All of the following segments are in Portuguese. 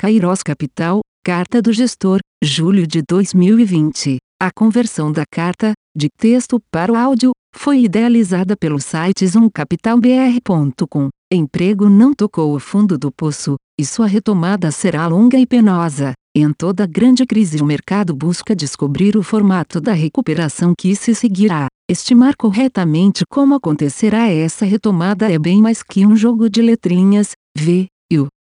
Kairos Capital, Carta do Gestor, julho de 2020. A conversão da carta, de texto para o áudio, foi idealizada pelo site zoomcapitalbr.com. Emprego não tocou o fundo do poço, e sua retomada será longa e penosa. Em toda grande crise, o mercado busca descobrir o formato da recuperação que se seguirá. Estimar corretamente como acontecerá essa retomada é bem mais que um jogo de letrinhas, V, U,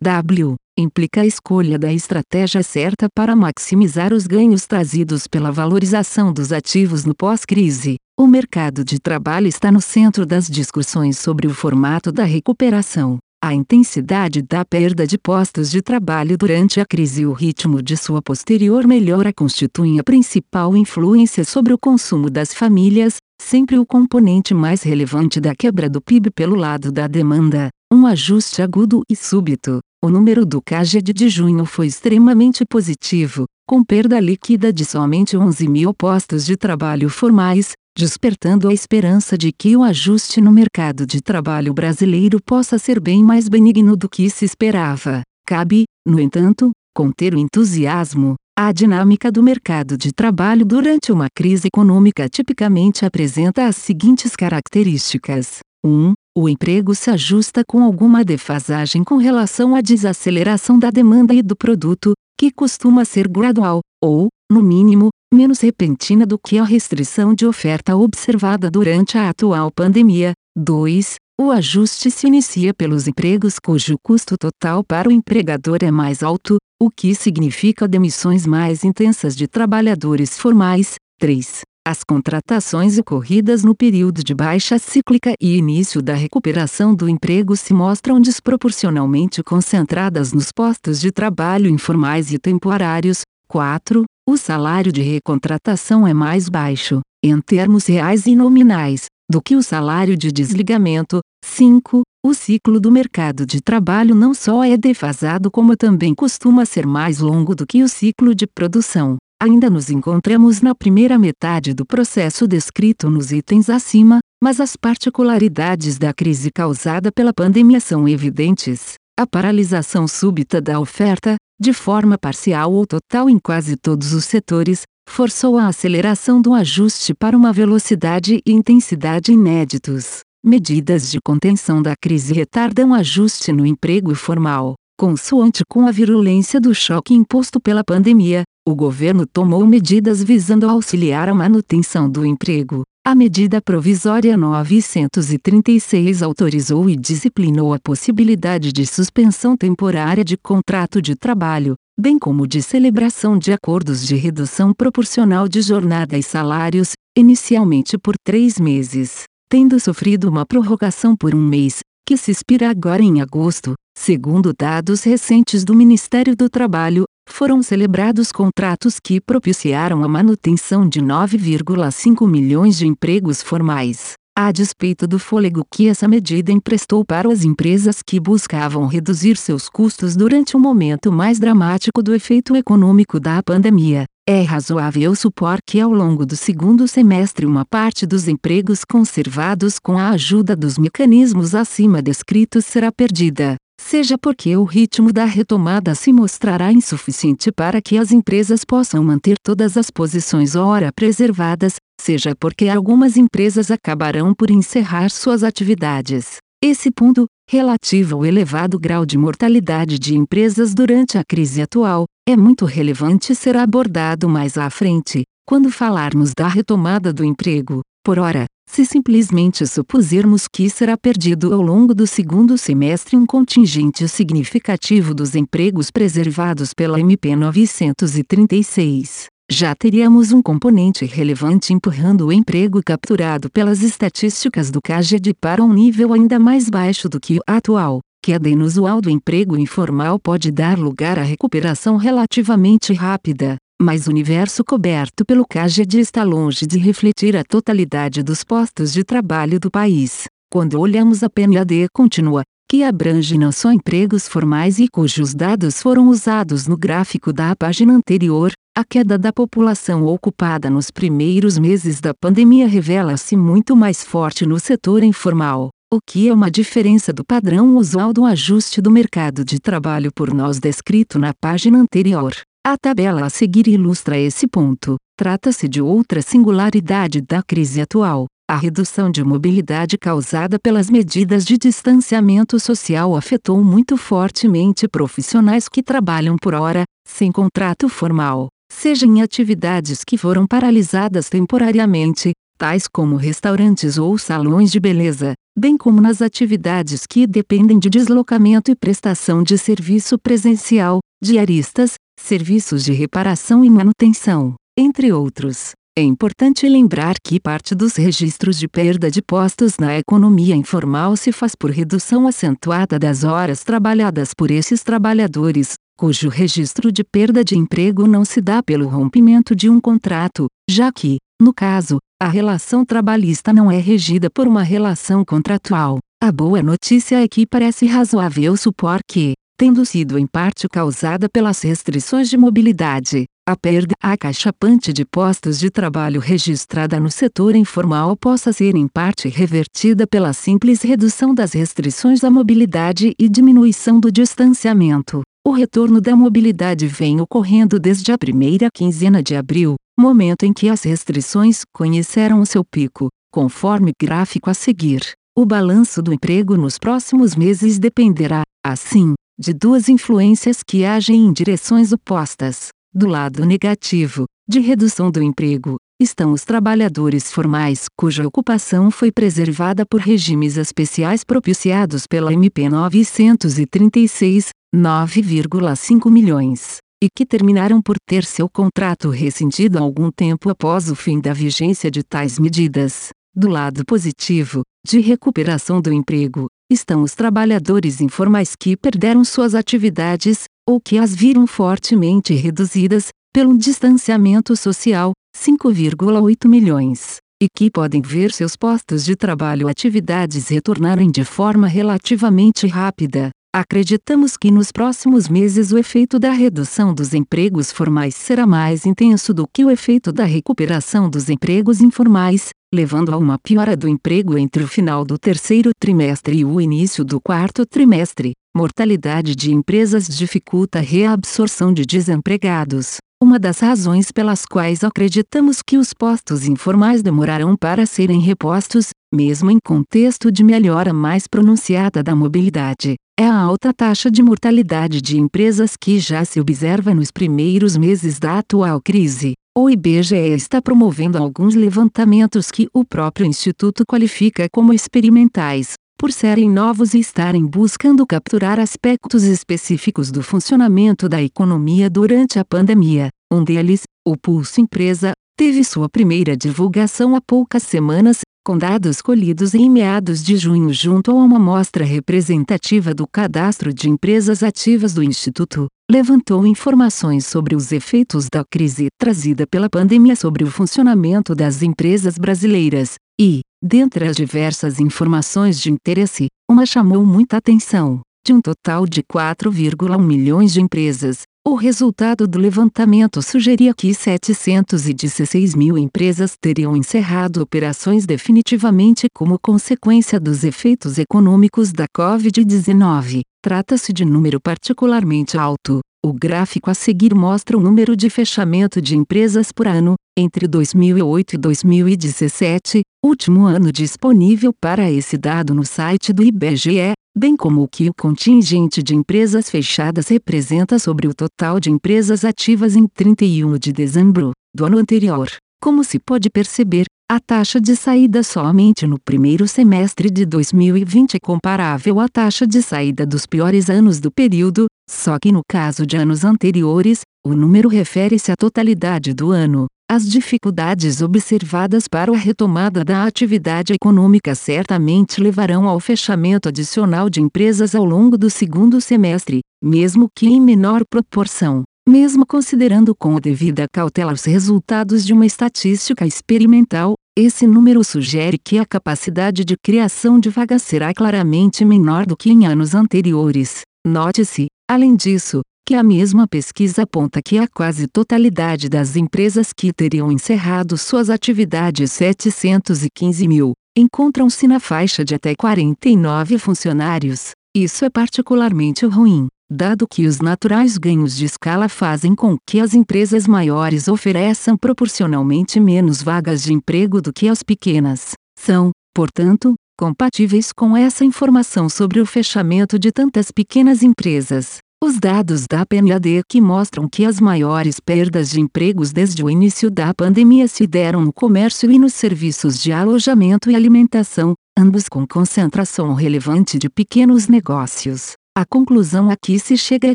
W implica a escolha da estratégia certa para maximizar os ganhos trazidos pela valorização dos ativos no pós-crise. O mercado de trabalho está no centro das discussões sobre o formato da recuperação. A intensidade da perda de postos de trabalho durante a crise e o ritmo de sua posterior melhora constituem a principal influência sobre o consumo das famílias, sempre o componente mais relevante da quebra do PIB pelo lado da demanda. Um ajuste agudo e súbito, o número do CAGED de junho foi extremamente positivo, com perda líquida de somente 11 mil postos de trabalho formais, despertando a esperança de que o ajuste no mercado de trabalho brasileiro possa ser bem mais benigno do que se esperava. Cabe, no entanto, conter o entusiasmo. A dinâmica do mercado de trabalho durante uma crise econômica tipicamente apresenta as seguintes características: 1. O emprego se ajusta com alguma defasagem com relação à desaceleração da demanda e do produto, que costuma ser gradual, ou, no mínimo, menos repentina do que a restrição de oferta observada durante a atual pandemia. 2. O ajuste se inicia pelos empregos cujo custo total para o empregador é mais alto, o que significa demissões mais intensas de trabalhadores formais. 3. As contratações ocorridas no período de baixa cíclica e início da recuperação do emprego se mostram desproporcionalmente concentradas nos postos de trabalho informais e temporários. 4. O salário de recontratação é mais baixo, em termos reais e nominais, do que o salário de desligamento. 5. O ciclo do mercado de trabalho não só é defasado como também costuma ser mais longo do que o ciclo de produção. Ainda nos encontramos na primeira metade do processo descrito nos itens acima, mas as particularidades da crise causada pela pandemia são evidentes. A paralisação súbita da oferta, de forma parcial ou total em quase todos os setores, forçou a aceleração do ajuste para uma velocidade e intensidade inéditos. Medidas de contenção da crise retardam ajuste no emprego formal. Consoante com a virulência do choque imposto pela pandemia, o governo tomou medidas visando auxiliar a manutenção do emprego. A medida provisória 936 autorizou e disciplinou a possibilidade de suspensão temporária de contrato de trabalho, bem como de celebração de acordos de redução proporcional de jornada e salários, inicialmente por três meses. Tendo sofrido uma prorrogação por um mês, que se expira agora em agosto, segundo dados recentes do Ministério do Trabalho, foram celebrados contratos que propiciaram a manutenção de 9,5 milhões de empregos formais, a despeito do fôlego que essa medida emprestou para as empresas que buscavam reduzir seus custos durante o momento mais dramático do efeito econômico da pandemia. É razoável supor que ao longo do segundo semestre uma parte dos empregos conservados com a ajuda dos mecanismos acima descritos será perdida, seja porque o ritmo da retomada se mostrará insuficiente para que as empresas possam manter todas as posições ora preservadas, seja porque algumas empresas acabarão por encerrar suas atividades. Esse ponto, relativo ao elevado grau de mortalidade de empresas durante a crise atual, é muito relevante será abordado mais à frente, quando falarmos da retomada do emprego. Por ora, se simplesmente supusermos que será perdido ao longo do segundo semestre um contingente significativo dos empregos preservados pela MP 936, já teríamos um componente relevante empurrando o emprego capturado pelas estatísticas do CAGED para um nível ainda mais baixo do que o atual. Queda inusual do emprego informal pode dar lugar à recuperação relativamente rápida, mas o universo coberto pelo CAGED está longe de refletir a totalidade dos postos de trabalho do país. Quando olhamos a PNAD contínua, que abrange não só empregos formais e cujos dados foram usados no gráfico da página anterior, a queda da população ocupada nos primeiros meses da pandemia revela-se muito mais forte no setor informal. O que é uma diferença do padrão usual do ajuste do mercado de trabalho por nós descrito na página anterior. A tabela a seguir ilustra esse ponto. Trata-se de outra singularidade da crise atual. A redução de mobilidade causada pelas medidas de distanciamento social afetou muito fortemente profissionais que trabalham por hora, sem contrato formal, seja em atividades que foram paralisadas temporariamente, tais como restaurantes ou salões de beleza, bem como nas atividades que dependem de deslocamento e prestação de serviço presencial, diaristas, serviços de reparação e manutenção, entre outros. É importante lembrar que parte dos registros de perda de postos na economia informal se faz por redução acentuada das horas trabalhadas por esses trabalhadores, cujo registro de perda de emprego não se dá pelo rompimento de um contrato, já que, no caso, a relação trabalhista não é regida por uma relação contratual. A boa notícia é que parece razoável supor que, tendo sido em parte causada pelas restrições de mobilidade, a perda acachapante de postos de trabalho registrada no setor informal possa ser em parte revertida pela simples redução das restrições à mobilidade e diminuição do distanciamento. O retorno da mobilidade vem ocorrendo desde a primeira quinzena de abril, momento em que as restrições conheceram o seu pico, conforme gráfico a seguir. O balanço do emprego nos próximos meses dependerá, assim, de duas influências que agem em direções opostas. Do lado negativo, de redução do emprego, estão os trabalhadores formais cuja ocupação foi preservada por regimes especiais propiciados pela MP 936, 9,5 milhões, e que terminaram por ter seu contrato rescindido algum tempo após o fim da vigência de tais medidas. Do lado positivo, de recuperação do emprego, estão os trabalhadores informais que perderam suas atividades, ou que as viram fortemente reduzidas, pelo distanciamento social, 5,8 milhões, e que podem ver seus postos de trabalho atividades retornarem de forma relativamente rápida. Acreditamos que nos próximos meses o efeito da redução dos empregos formais será mais intenso do que o efeito da recuperação dos empregos informais, levando a uma piora do emprego entre o final do terceiro trimestre e o início do quarto trimestre. Mortalidade de empresas dificulta a reabsorção de desempregados. Uma das razões pelas quais acreditamos que os postos informais demorarão para serem repostos, mesmo em contexto de melhora mais pronunciada da mobilidade, é a alta taxa de mortalidade de empresas que já se observa nos primeiros meses da atual crise. O IBGE está promovendo alguns levantamentos que o próprio Instituto qualifica como experimentais, por serem novos e estarem buscando capturar aspectos específicos do funcionamento da economia durante a pandemia. Um deles, o Pulso Empresa, teve sua primeira divulgação há poucas semanas, com dados colhidos em meados de junho junto a uma amostra representativa do cadastro de empresas ativas do Instituto, levantou informações sobre os efeitos da crise trazida pela pandemia sobre o funcionamento das empresas brasileiras, e, dentre as diversas informações de interesse, uma chamou muita atenção. De um total de 4,1 milhões de empresas, o resultado do levantamento sugeria que 716 mil empresas teriam encerrado operações definitivamente como consequência dos efeitos econômicos da Covid-19. Trata-se de número particularmente alto. O gráfico a seguir mostra o número de fechamento de empresas por ano, entre 2008 e 2017, último ano disponível para esse dado no site do IBGE, bem como o que o contingente de empresas fechadas representa sobre o total de empresas ativas em 31 de dezembro do ano anterior. Como se pode perceber, a taxa de saída somente no primeiro semestre de 2020 é comparável à taxa de saída dos piores anos do período, só que no caso de anos anteriores, o número refere-se à totalidade do ano. As dificuldades observadas para a retomada da atividade econômica certamente levarão ao fechamento adicional de empresas ao longo do segundo semestre, mesmo que em menor proporção. Mesmo considerando com a devida cautela os resultados de uma estatística experimental, esse número sugere que a capacidade de criação de vagas será claramente menor do que em anos anteriores. Note-se, além disso, que a mesma pesquisa aponta que a quase totalidade das empresas que teriam encerrado suas atividades 715 mil, encontram-se na faixa de até 49 funcionários. Isso é particularmente ruim, dado que os naturais ganhos de escala fazem com que as empresas maiores ofereçam proporcionalmente menos vagas de emprego do que as pequenas. São, portanto, compatíveis com essa informação sobre o fechamento de tantas pequenas empresas. Os dados da PNAD que mostram que as maiores perdas de empregos desde o início da pandemia se deram no comércio e nos serviços de alojamento e alimentação, ambos com concentração relevante de pequenos negócios. A conclusão a que se chega é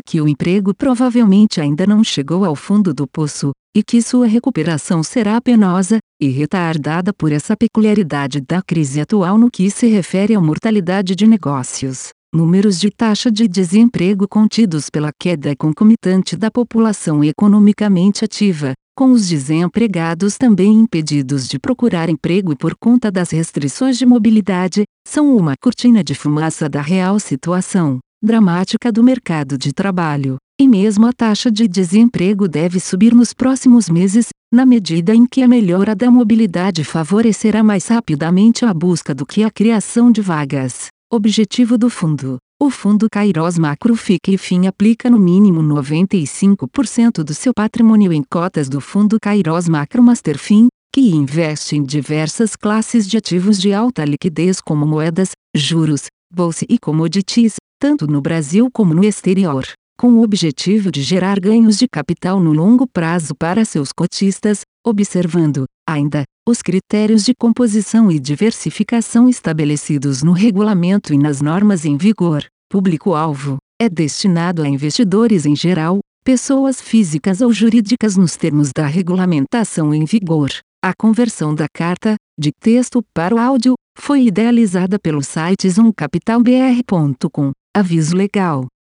que o emprego provavelmente ainda não chegou ao fundo do poço, e que sua recuperação será penosa e retardada por essa peculiaridade da crise atual no que se refere à mortalidade de negócios números de taxa de desemprego contidos pela queda concomitante da população economicamente ativa, com os desempregados também impedidos de procurar emprego por conta das restrições de mobilidade, são uma cortina de fumaça da real situação dramática do mercado de trabalho. E mesmo a taxa de desemprego deve subir nos próximos meses, na medida em que a melhora da mobilidade favorecerá mais rapidamente a busca do que a criação de vagas. Objetivo do fundo. O fundo Kairos Macro fica e fim aplica no mínimo 95% do seu patrimônio em cotas do fundo Kairos Macro Master Fin, que investe em diversas classes de ativos de alta liquidez como moedas, juros, bolsa e commodities, tanto no Brasil como no exterior, com o objetivo de gerar ganhos de capital no longo prazo para seus cotistas, observando, ainda, os critérios de composição e diversificação estabelecidos no regulamento e nas normas em vigor. Público-alvo é destinado a investidores em geral, pessoas físicas ou jurídicas nos termos da regulamentação em vigor. A conversão da carta, de texto para o áudio, foi idealizada pelo site zoomcapitalbr.com. Aviso legal.